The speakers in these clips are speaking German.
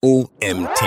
OMT.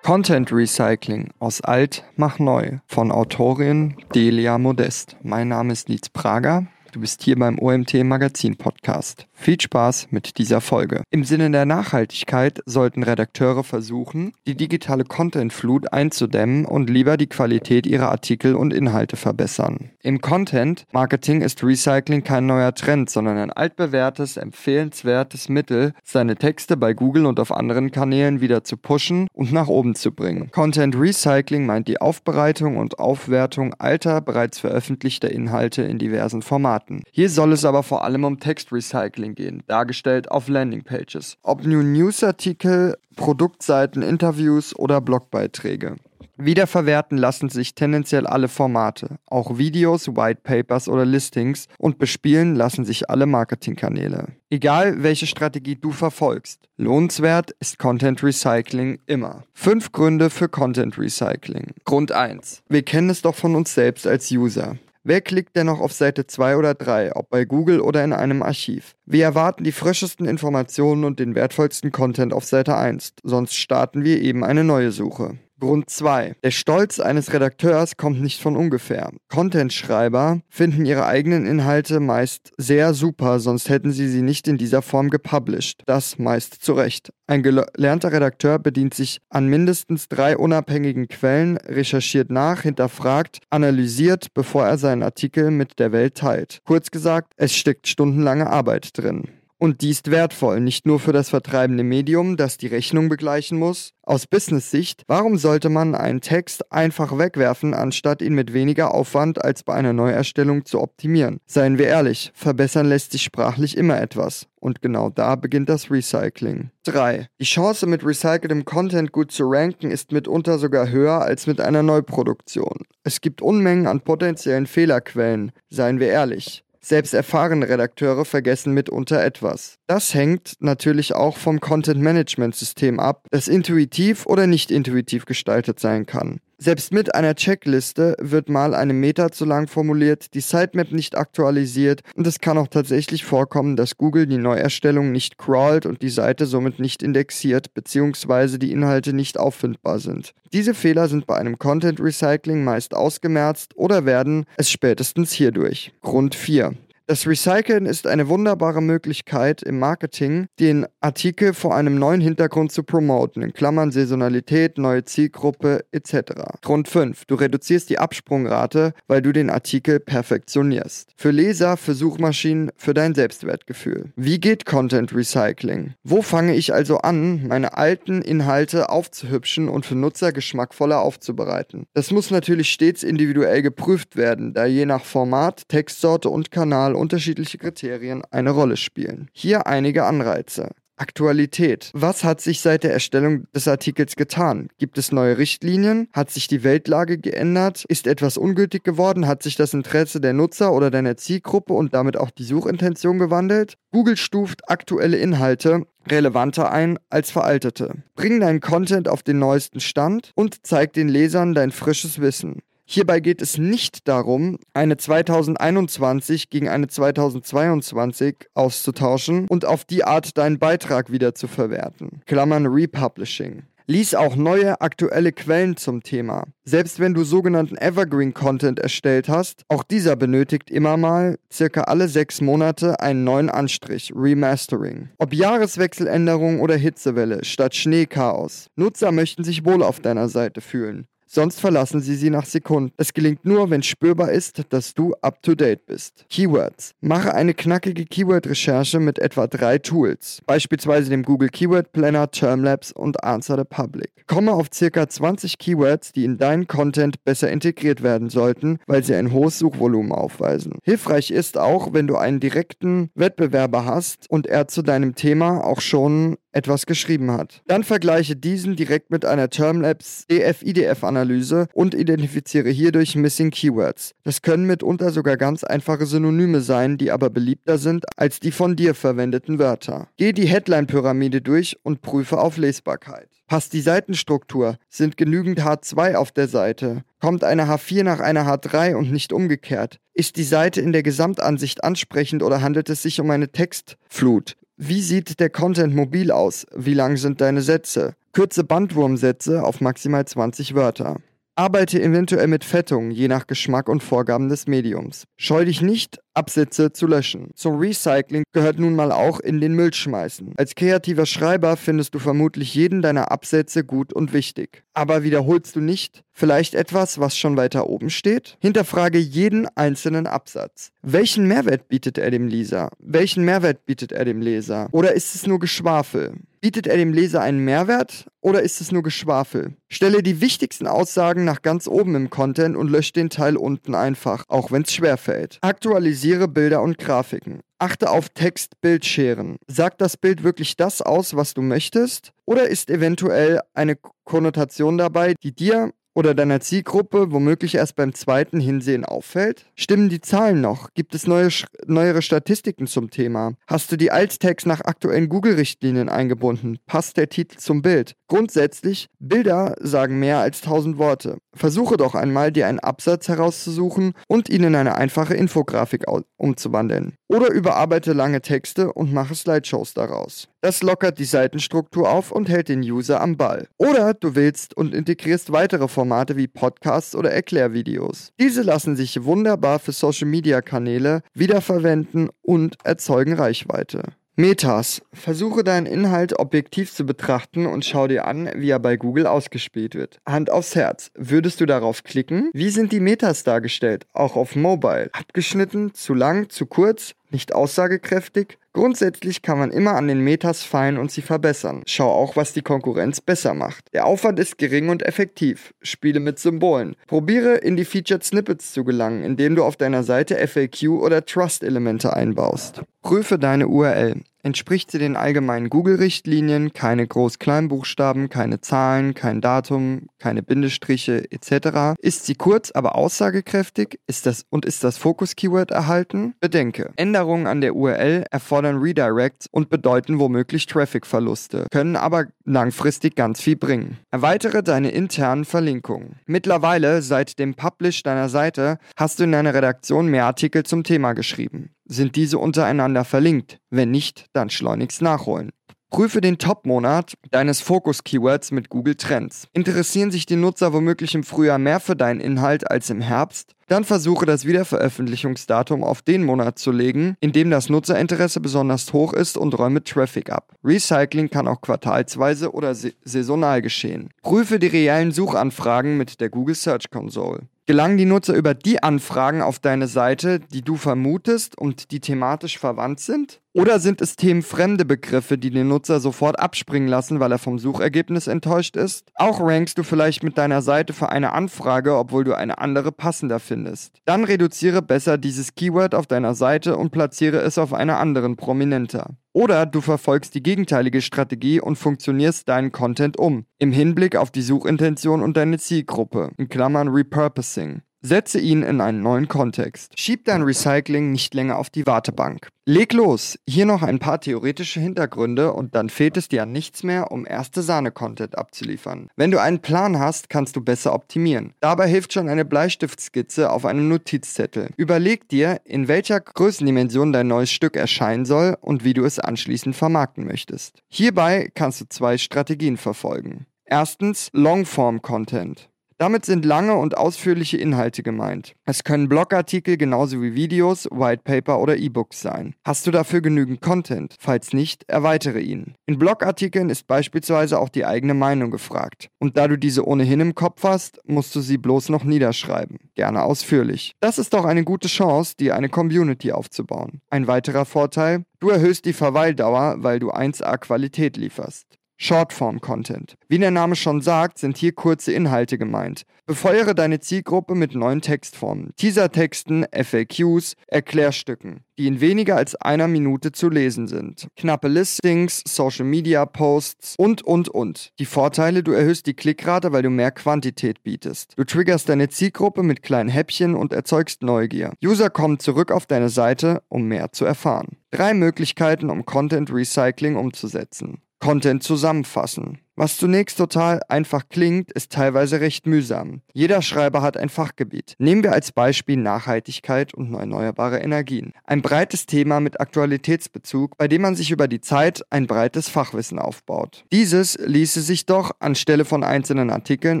Content Recycling aus alt mach neu von Autorin Delia Modest. Mein Name ist Nietz Prager. Du bist hier beim OMT Magazin Podcast. Viel Spaß mit dieser Folge. Im Sinne der Nachhaltigkeit sollten Redakteure versuchen, die digitale Contentflut einzudämmen und lieber die Qualität ihrer Artikel und Inhalte verbessern. Im Content Marketing ist Recycling kein neuer Trend, sondern ein altbewährtes, empfehlenswertes Mittel, seine Texte bei Google und auf anderen Kanälen wieder zu pushen und nach oben zu bringen. Content Recycling meint die Aufbereitung und Aufwertung alter, bereits veröffentlichter Inhalte in diversen Formaten. Hier soll es aber vor allem um Textrecycling Marketing gehen, dargestellt auf Landingpages. Ob nun Newsartikel, Produktseiten, Interviews oder Blogbeiträge. Wiederverwerten lassen sich tendenziell alle Formate, auch Videos, Whitepapers oder Listings und bespielen lassen sich alle Marketingkanäle. Egal welche Strategie du verfolgst, lohnenswert ist Content Recycling immer. Fünf Gründe für Content Recycling. Grund 1. Wir kennen es doch von uns selbst als User. Wer klickt denn noch auf Seite 2 oder 3, ob bei Google oder in einem Archiv? Wir erwarten die frischesten Informationen und den wertvollsten Content auf Seite 1, sonst starten wir eben eine neue Suche. Grund 2. Der Stolz eines Redakteurs kommt nicht von ungefähr. Content-Schreiber finden ihre eigenen Inhalte meist sehr super, sonst hätten sie sie nicht in dieser Form gepublished. Das meist zu Recht. Ein gelernter Redakteur bedient sich an mindestens drei unabhängigen Quellen, recherchiert nach, hinterfragt, analysiert, bevor er seinen Artikel mit der Welt teilt. Kurz gesagt, es steckt stundenlange Arbeit drin. Und die ist wertvoll, nicht nur für das vertreibende Medium, das die Rechnung begleichen muss. Aus Business-Sicht, warum sollte man einen Text einfach wegwerfen, anstatt ihn mit weniger Aufwand als bei einer Neuerstellung zu optimieren? Seien wir ehrlich, verbessern lässt sich sprachlich immer etwas. Und genau da beginnt das Recycling. 3. Die Chance, mit recyceltem Content gut zu ranken, ist mitunter sogar höher als mit einer Neuproduktion. Es gibt Unmengen an potenziellen Fehlerquellen, seien wir ehrlich. Selbst erfahrene Redakteure vergessen mitunter etwas. Das hängt natürlich auch vom Content-Management-System ab, das intuitiv oder nicht intuitiv gestaltet sein kann. Selbst mit einer Checkliste wird mal eine Meta zu lang formuliert, die Sitemap nicht aktualisiert und es kann auch tatsächlich vorkommen, dass Google die Neuerstellung nicht crawlt und die Seite somit nicht indexiert bzw. die Inhalte nicht auffindbar sind. Diese Fehler sind bei einem Content Recycling meist ausgemerzt oder werden es spätestens hierdurch. Grund 4. Das Recyceln ist eine wunderbare Möglichkeit im Marketing, den Artikel vor einem neuen Hintergrund zu promoten, in Klammern Saisonalität, neue Zielgruppe etc. Grund 5. Du reduzierst die Absprungrate, weil du den Artikel perfektionierst. Für Leser, für Suchmaschinen, für dein Selbstwertgefühl. Wie geht Content Recycling? Wo fange ich also an, meine alten Inhalte aufzuhübschen und für Nutzer geschmackvoller aufzubereiten? Das muss natürlich stets individuell geprüft werden, da je nach Format, Textsorte und Kanal unterschiedliche Kriterien eine Rolle spielen. Hier einige Anreize. Aktualität. Was hat sich seit der Erstellung des Artikels getan? Gibt es neue Richtlinien? Hat sich die Weltlage geändert? Ist etwas ungültig geworden? Hat sich das Interesse der Nutzer oder deiner Zielgruppe und damit auch die Suchintention gewandelt? Google stuft aktuelle Inhalte relevanter ein als veraltete. Bring deinen Content auf den neuesten Stand und zeig den Lesern dein frisches Wissen. Hierbei geht es nicht darum, eine 2021 gegen eine 2022 auszutauschen und auf die Art deinen Beitrag wieder zu verwerten. Klammern Republishing. Lies auch neue aktuelle Quellen zum Thema. Selbst wenn du sogenannten Evergreen Content erstellt hast, auch dieser benötigt immer mal circa alle sechs Monate einen neuen Anstrich, Remastering. Ob Jahreswechseländerung oder Hitzewelle statt Schneechaos. Nutzer möchten sich wohl auf deiner Seite fühlen. Sonst verlassen sie sie nach Sekunden. Es gelingt nur, wenn spürbar ist, dass du up to date bist. Keywords. Mache eine knackige Keyword-Recherche mit etwa drei Tools, beispielsweise dem Google Keyword Planner, Termlabs und Answer the Public. Komme auf circa 20 Keywords, die in deinen Content besser integriert werden sollten, weil sie ein hohes Suchvolumen aufweisen. Hilfreich ist auch, wenn du einen direkten Wettbewerber hast und er zu deinem Thema auch schon etwas geschrieben hat. Dann vergleiche diesen direkt mit einer Termlabs DF-IDF-Analyse und identifiziere hierdurch Missing Keywords. Das können mitunter sogar ganz einfache Synonyme sein, die aber beliebter sind als die von dir verwendeten Wörter. Geh die Headline-Pyramide durch und prüfe auf Lesbarkeit. Passt die Seitenstruktur? Sind genügend H2 auf der Seite? Kommt eine H4 nach einer H3 und nicht umgekehrt? Ist die Seite in der Gesamtansicht ansprechend oder handelt es sich um eine Textflut? Wie sieht der Content mobil aus? Wie lang sind deine Sätze? Kürze Bandwurmsätze auf maximal 20 Wörter. Arbeite eventuell mit Fettungen, je nach Geschmack und Vorgaben des Mediums. Scheu dich nicht, Absätze zu löschen. Zum Recycling gehört nun mal auch in den Müll schmeißen. Als kreativer Schreiber findest du vermutlich jeden deiner Absätze gut und wichtig. Aber wiederholst du nicht vielleicht etwas, was schon weiter oben steht? Hinterfrage jeden einzelnen Absatz. Welchen Mehrwert bietet er dem Leser? Welchen Mehrwert bietet er dem Leser? Oder ist es nur Geschwafel? Bietet er dem Leser einen Mehrwert oder ist es nur Geschwafel? Stelle die wichtigsten Aussagen nach ganz oben im Content und lösche den Teil unten einfach, auch wenn es schwerfällt. Aktualisiere Bilder und Grafiken. Achte auf Text-Bild-Scheren. Sagt das Bild wirklich das aus, was du möchtest? Oder ist eventuell eine Konnotation dabei, die dir oder deiner Zielgruppe womöglich erst beim zweiten Hinsehen auffällt? Stimmen die Zahlen noch? Gibt es neue, neuere Statistiken zum Thema? Hast du die Alt-Tags nach aktuellen Google-Richtlinien eingebunden? Passt der Titel zum Bild? Grundsätzlich, Bilder sagen mehr als tausend Worte. Versuche doch einmal, dir einen Absatz herauszusuchen und ihn in eine einfache Infografik umzuwandeln. Oder überarbeite lange Texte und mache Slideshows daraus. Das lockert die Seitenstruktur auf und hält den User am Ball. Oder du willst und integrierst weitere Formate wie Podcasts oder Erklärvideos. Diese lassen sich wunderbar für Social-Media-Kanäle wiederverwenden und erzeugen Reichweite. Metas. Versuche deinen Inhalt objektiv zu betrachten und schau dir an, wie er bei Google ausgespielt wird. Hand aufs Herz. Würdest du darauf klicken? Wie sind die Metas dargestellt? Auch auf Mobile. Abgeschnitten? Zu lang? Zu kurz? Nicht aussagekräftig? Grundsätzlich kann man immer an den Metas feilen und sie verbessern. Schau auch, was die Konkurrenz besser macht. Der Aufwand ist gering und effektiv. Spiele mit Symbolen. Probiere in die Featured Snippets zu gelangen, indem du auf deiner Seite FAQ oder Trust-Elemente einbaust. Prüfe deine URL. Entspricht sie den allgemeinen Google-Richtlinien, keine Groß-Kleinbuchstaben, keine Zahlen, kein Datum, keine Bindestriche etc. Ist sie kurz, aber aussagekräftig ist das, und ist das Fokus-Keyword erhalten? Bedenke, Änderungen an der URL erfordern Redirects und bedeuten womöglich Traffic-Verluste, können aber langfristig ganz viel bringen. Erweitere deine internen Verlinkungen. Mittlerweile, seit dem Publish deiner Seite, hast du in deiner Redaktion mehr Artikel zum Thema geschrieben. Sind diese untereinander verlinkt? Wenn nicht, dann schleunigst nachholen. Prüfe den Top-Monat deines Fokus-Keywords mit Google Trends. Interessieren sich die Nutzer womöglich im Frühjahr mehr für deinen Inhalt als im Herbst? Dann versuche das Wiederveröffentlichungsdatum auf den Monat zu legen, in dem das Nutzerinteresse besonders hoch ist und räume Traffic ab. Recycling kann auch quartalsweise oder saisonal geschehen. Prüfe die reellen Suchanfragen mit der Google Search Console. Gelangen die Nutzer über die Anfragen auf deine Seite, die du vermutest und die thematisch verwandt sind? Oder sind es themenfremde Begriffe, die den Nutzer sofort abspringen lassen, weil er vom Suchergebnis enttäuscht ist? Auch rankst du vielleicht mit deiner Seite für eine Anfrage, obwohl du eine andere passender findest. Dann reduziere besser dieses Keyword auf deiner Seite und platziere es auf einer anderen prominenter. Oder du verfolgst die gegenteilige Strategie und funktionierst deinen Content um, im Hinblick auf die Suchintention und deine Zielgruppe, in Klammern Repurposing. Setze ihn in einen neuen Kontext. Schieb dein Recycling nicht länger auf die Wartebank. Leg los! Hier noch ein paar theoretische Hintergründe und dann fehlt es dir an nichts mehr, um erste Sahne-Content abzuliefern. Wenn du einen Plan hast, kannst du besser optimieren. Dabei hilft schon eine Bleistiftskizze auf einem Notizzettel. Überleg dir, in welcher Größendimension dein neues Stück erscheinen soll und wie du es anschließend vermarkten möchtest. Hierbei kannst du zwei Strategien verfolgen. Erstens Longform-Content. Damit sind lange und ausführliche Inhalte gemeint. Es können Blogartikel genauso wie Videos, Whitepaper oder E-Books sein. Hast du dafür genügend Content? Falls nicht, erweitere ihn. In Blogartikeln ist beispielsweise auch die eigene Meinung gefragt. Und da du diese ohnehin im Kopf hast, musst du sie bloß noch niederschreiben. Gerne ausführlich. Das ist doch eine gute Chance, dir eine Community aufzubauen. Ein weiterer Vorteil, du erhöhst die Verweildauer, weil du 1A Qualität lieferst. Shortform-Content. Wie der Name schon sagt, sind hier kurze Inhalte gemeint. Befeuere deine Zielgruppe mit neuen Textformen, Teasertexten, FAQs, Erklärstücken, die in weniger als einer Minute zu lesen sind. Knappe Listings, Social Media Posts und, und, und. Die Vorteile, du erhöhst die Klickrate, weil du mehr Quantität bietest. Du triggerst deine Zielgruppe mit kleinen Häppchen und erzeugst Neugier. User kommen zurück auf deine Seite, um mehr zu erfahren. Drei Möglichkeiten, um Content Recycling umzusetzen. Content zusammenfassen. Was zunächst total einfach klingt, ist teilweise recht mühsam. Jeder Schreiber hat ein Fachgebiet. Nehmen wir als Beispiel Nachhaltigkeit und erneuerbare Energien. Ein breites Thema mit Aktualitätsbezug, bei dem man sich über die Zeit ein breites Fachwissen aufbaut. Dieses ließe sich doch anstelle von einzelnen Artikeln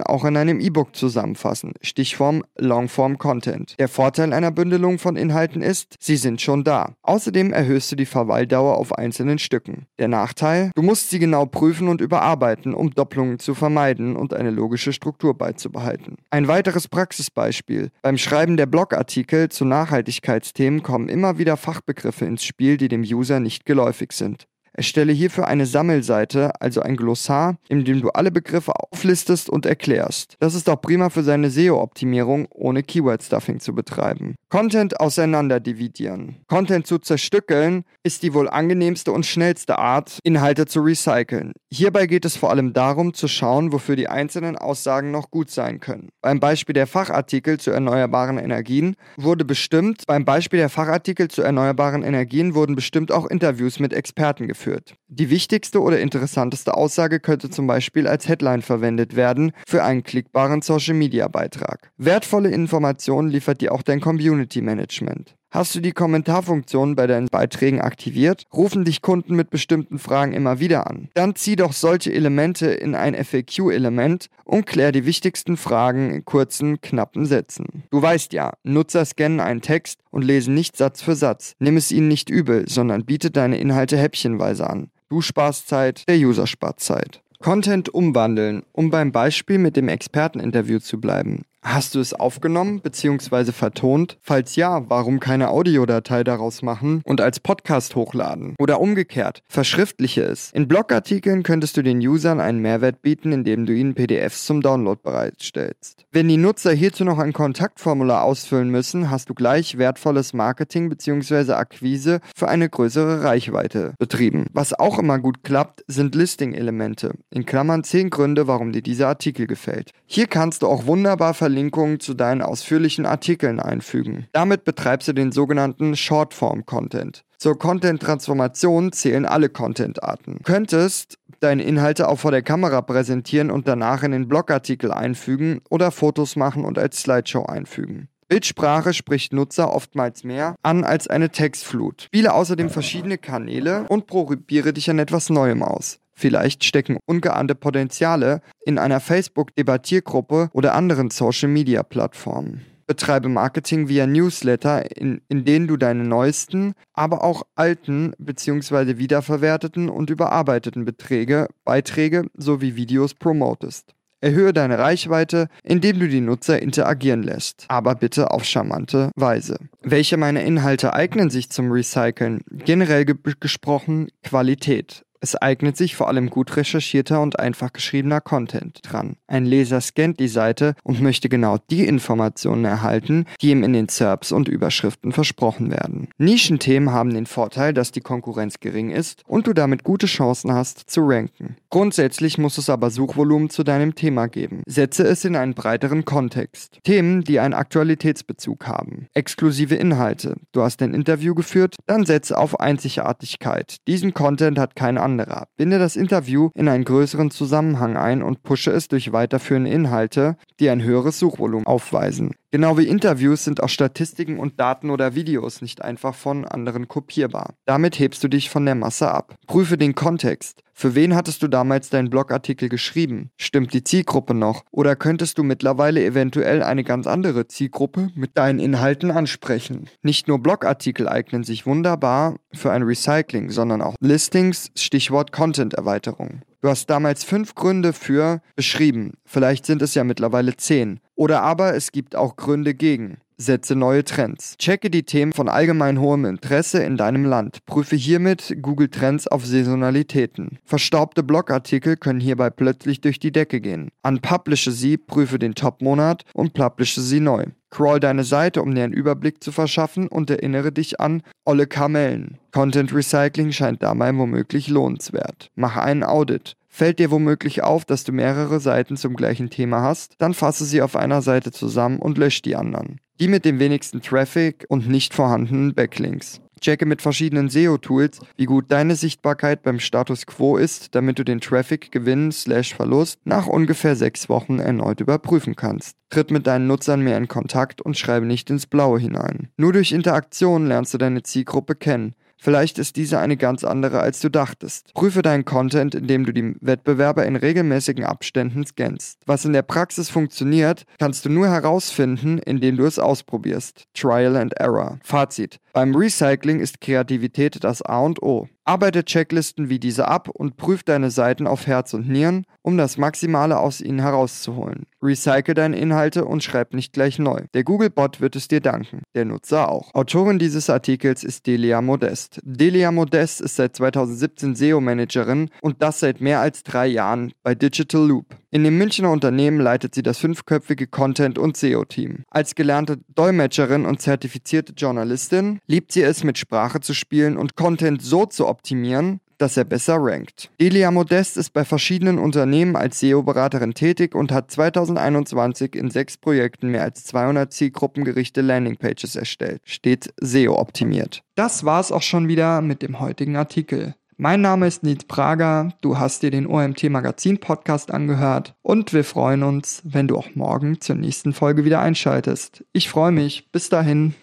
auch in einem E-Book zusammenfassen. Stichform Longform Content. Der Vorteil einer Bündelung von Inhalten ist, sie sind schon da. Außerdem erhöhst du die Verweildauer auf einzelnen Stücken. Der Nachteil, du musst sie genau prüfen und überarbeiten, um Doppelungen zu vermeiden und eine logische Struktur beizubehalten. Ein weiteres Praxisbeispiel. Beim Schreiben der Blogartikel zu Nachhaltigkeitsthemen kommen immer wieder Fachbegriffe ins Spiel, die dem User nicht geläufig sind. Erstelle hierfür eine Sammelseite, also ein Glossar, in dem du alle Begriffe auflistest und erklärst. Das ist auch prima für seine SEO-Optimierung, ohne Keyword-Stuffing zu betreiben. Content auseinander dividieren. Content zu zerstückeln ist die wohl angenehmste und schnellste Art, Inhalte zu recyceln. Hierbei geht es vor allem darum, zu schauen, wofür die einzelnen Aussagen noch gut sein können. Beim Beispiel der Fachartikel zu erneuerbaren Energien wurde bestimmt, beim Beispiel der Fachartikel zu erneuerbaren Energien wurden bestimmt auch Interviews mit Experten geführt. Die wichtigste oder interessanteste Aussage könnte zum Beispiel als Headline verwendet werden für einen klickbaren Social-Media-Beitrag. Wertvolle Informationen liefert dir auch dein Community Management. Hast du die Kommentarfunktion bei deinen Beiträgen aktiviert? Rufen dich Kunden mit bestimmten Fragen immer wieder an? Dann zieh doch solche Elemente in ein FAQ-Element und klär die wichtigsten Fragen in kurzen, knappen Sätzen. Du weißt ja, Nutzer scannen einen Text und lesen nicht Satz für Satz. Nimm es ihnen nicht übel, sondern biete deine Inhalte häppchenweise an. Du sparst Zeit, der User spart Zeit. Content umwandeln, um beim Beispiel mit dem Experteninterview zu bleiben. Hast du es aufgenommen bzw. vertont? Falls ja, warum keine Audiodatei daraus machen und als Podcast hochladen? Oder umgekehrt, verschriftliche es. In Blogartikeln könntest du den Usern einen Mehrwert bieten, indem du ihnen PDFs zum Download bereitstellst. Wenn die Nutzer hierzu noch ein Kontaktformular ausfüllen müssen, hast du gleich wertvolles Marketing bzw. Akquise für eine größere Reichweite betrieben. Was auch immer gut klappt, sind Listing-Elemente. In Klammern 10 Gründe, warum dir dieser Artikel gefällt. Hier kannst du auch wunderbar Verlinkungen zu deinen ausführlichen Artikeln einfügen. Damit betreibst du den sogenannten Shortform-Content. Zur Content-Transformation zählen alle Content-Arten. Du könntest deine Inhalte auch vor der Kamera präsentieren und danach in den Blogartikel einfügen oder Fotos machen und als Slideshow einfügen. Bildsprache spricht Nutzer oftmals mehr an als eine Textflut. Spiele außerdem verschiedene Kanäle und probiere dich an etwas Neuem aus. Vielleicht stecken ungeahnte Potenziale in einer Facebook-Debattiergruppe oder anderen Social-Media-Plattformen. Betreibe Marketing via Newsletter, in, in denen du deine neuesten, aber auch alten bzw. wiederverwerteten und überarbeiteten Beträge, Beiträge sowie Videos promotest. Erhöhe deine Reichweite, indem du die Nutzer interagieren lässt, aber bitte auf charmante Weise. Welche meiner Inhalte eignen sich zum Recyceln? Generell ge gesprochen Qualität. Es eignet sich vor allem gut recherchierter und einfach geschriebener Content dran. Ein Leser scannt die Seite und möchte genau die Informationen erhalten, die ihm in den SERPs und Überschriften versprochen werden. Nischenthemen haben den Vorteil, dass die Konkurrenz gering ist und du damit gute Chancen hast zu ranken. Grundsätzlich muss es aber Suchvolumen zu deinem Thema geben. Setze es in einen breiteren Kontext. Themen, die einen Aktualitätsbezug haben. Exklusive Inhalte. Du hast ein Interview geführt, dann setze auf Einzigartigkeit. Diesen Content hat kein anderer. Binde das Interview in einen größeren Zusammenhang ein und pushe es durch weiterführende Inhalte, die ein höheres Suchvolumen aufweisen. Genau wie Interviews sind auch Statistiken und Daten oder Videos nicht einfach von anderen kopierbar. Damit hebst du dich von der Masse ab. Prüfe den Kontext. Für wen hattest du damals deinen Blogartikel geschrieben? Stimmt die Zielgruppe noch? Oder könntest du mittlerweile eventuell eine ganz andere Zielgruppe mit deinen Inhalten ansprechen? Nicht nur Blogartikel eignen sich wunderbar für ein Recycling, sondern auch Listings, Stichwort Content-Erweiterung. Du hast damals fünf Gründe für beschrieben. Vielleicht sind es ja mittlerweile zehn. Oder aber es gibt auch Gründe gegen. Setze neue Trends. Checke die Themen von allgemein hohem Interesse in deinem Land. Prüfe hiermit Google Trends auf Saisonalitäten. Verstaubte Blogartikel können hierbei plötzlich durch die Decke gehen. Unpublishe sie, prüfe den Top-Monat und publishe sie neu. Crawl deine Seite, um dir einen Überblick zu verschaffen und erinnere dich an olle Kamellen. Content Recycling scheint dabei womöglich lohnenswert. Mache einen Audit. Fällt dir womöglich auf, dass du mehrere Seiten zum gleichen Thema hast, dann fasse sie auf einer Seite zusammen und lösche die anderen. Die mit dem wenigsten Traffic und nicht vorhandenen Backlinks. Checke mit verschiedenen SEO-Tools, wie gut deine Sichtbarkeit beim Status Quo ist, damit du den Traffic-Gewinn slash Verlust nach ungefähr sechs Wochen erneut überprüfen kannst. Tritt mit deinen Nutzern mehr in Kontakt und schreibe nicht ins Blaue hinein. Nur durch Interaktion lernst du deine Zielgruppe kennen. Vielleicht ist diese eine ganz andere, als du dachtest. Prüfe deinen Content, indem du die Wettbewerber in regelmäßigen Abständen scannst. Was in der Praxis funktioniert, kannst du nur herausfinden, indem du es ausprobierst. Trial and Error. Fazit. Beim Recycling ist Kreativität das A und O. Arbeite Checklisten wie diese ab und prüf deine Seiten auf Herz und Nieren, um das Maximale aus ihnen herauszuholen. Recycle deine Inhalte und schreib nicht gleich neu. Der Google-Bot wird es dir danken, der Nutzer auch. Autorin dieses Artikels ist Delia Modest. Delia Modest ist seit 2017 SEO-Managerin und das seit mehr als drei Jahren bei Digital Loop. In dem Münchner Unternehmen leitet sie das fünfköpfige Content- und SEO-Team. Als gelernte Dolmetscherin und zertifizierte Journalistin liebt sie es, mit Sprache zu spielen und Content so zu optimieren, dass er besser rankt. Delia Modest ist bei verschiedenen Unternehmen als SEO-Beraterin tätig und hat 2021 in sechs Projekten mehr als 200 zielgruppengerichte Landingpages erstellt. Stets SEO-optimiert. Das war's auch schon wieder mit dem heutigen Artikel. Mein Name ist Nils Prager, du hast dir den OMT Magazin Podcast angehört und wir freuen uns, wenn du auch morgen zur nächsten Folge wieder einschaltest. Ich freue mich, bis dahin.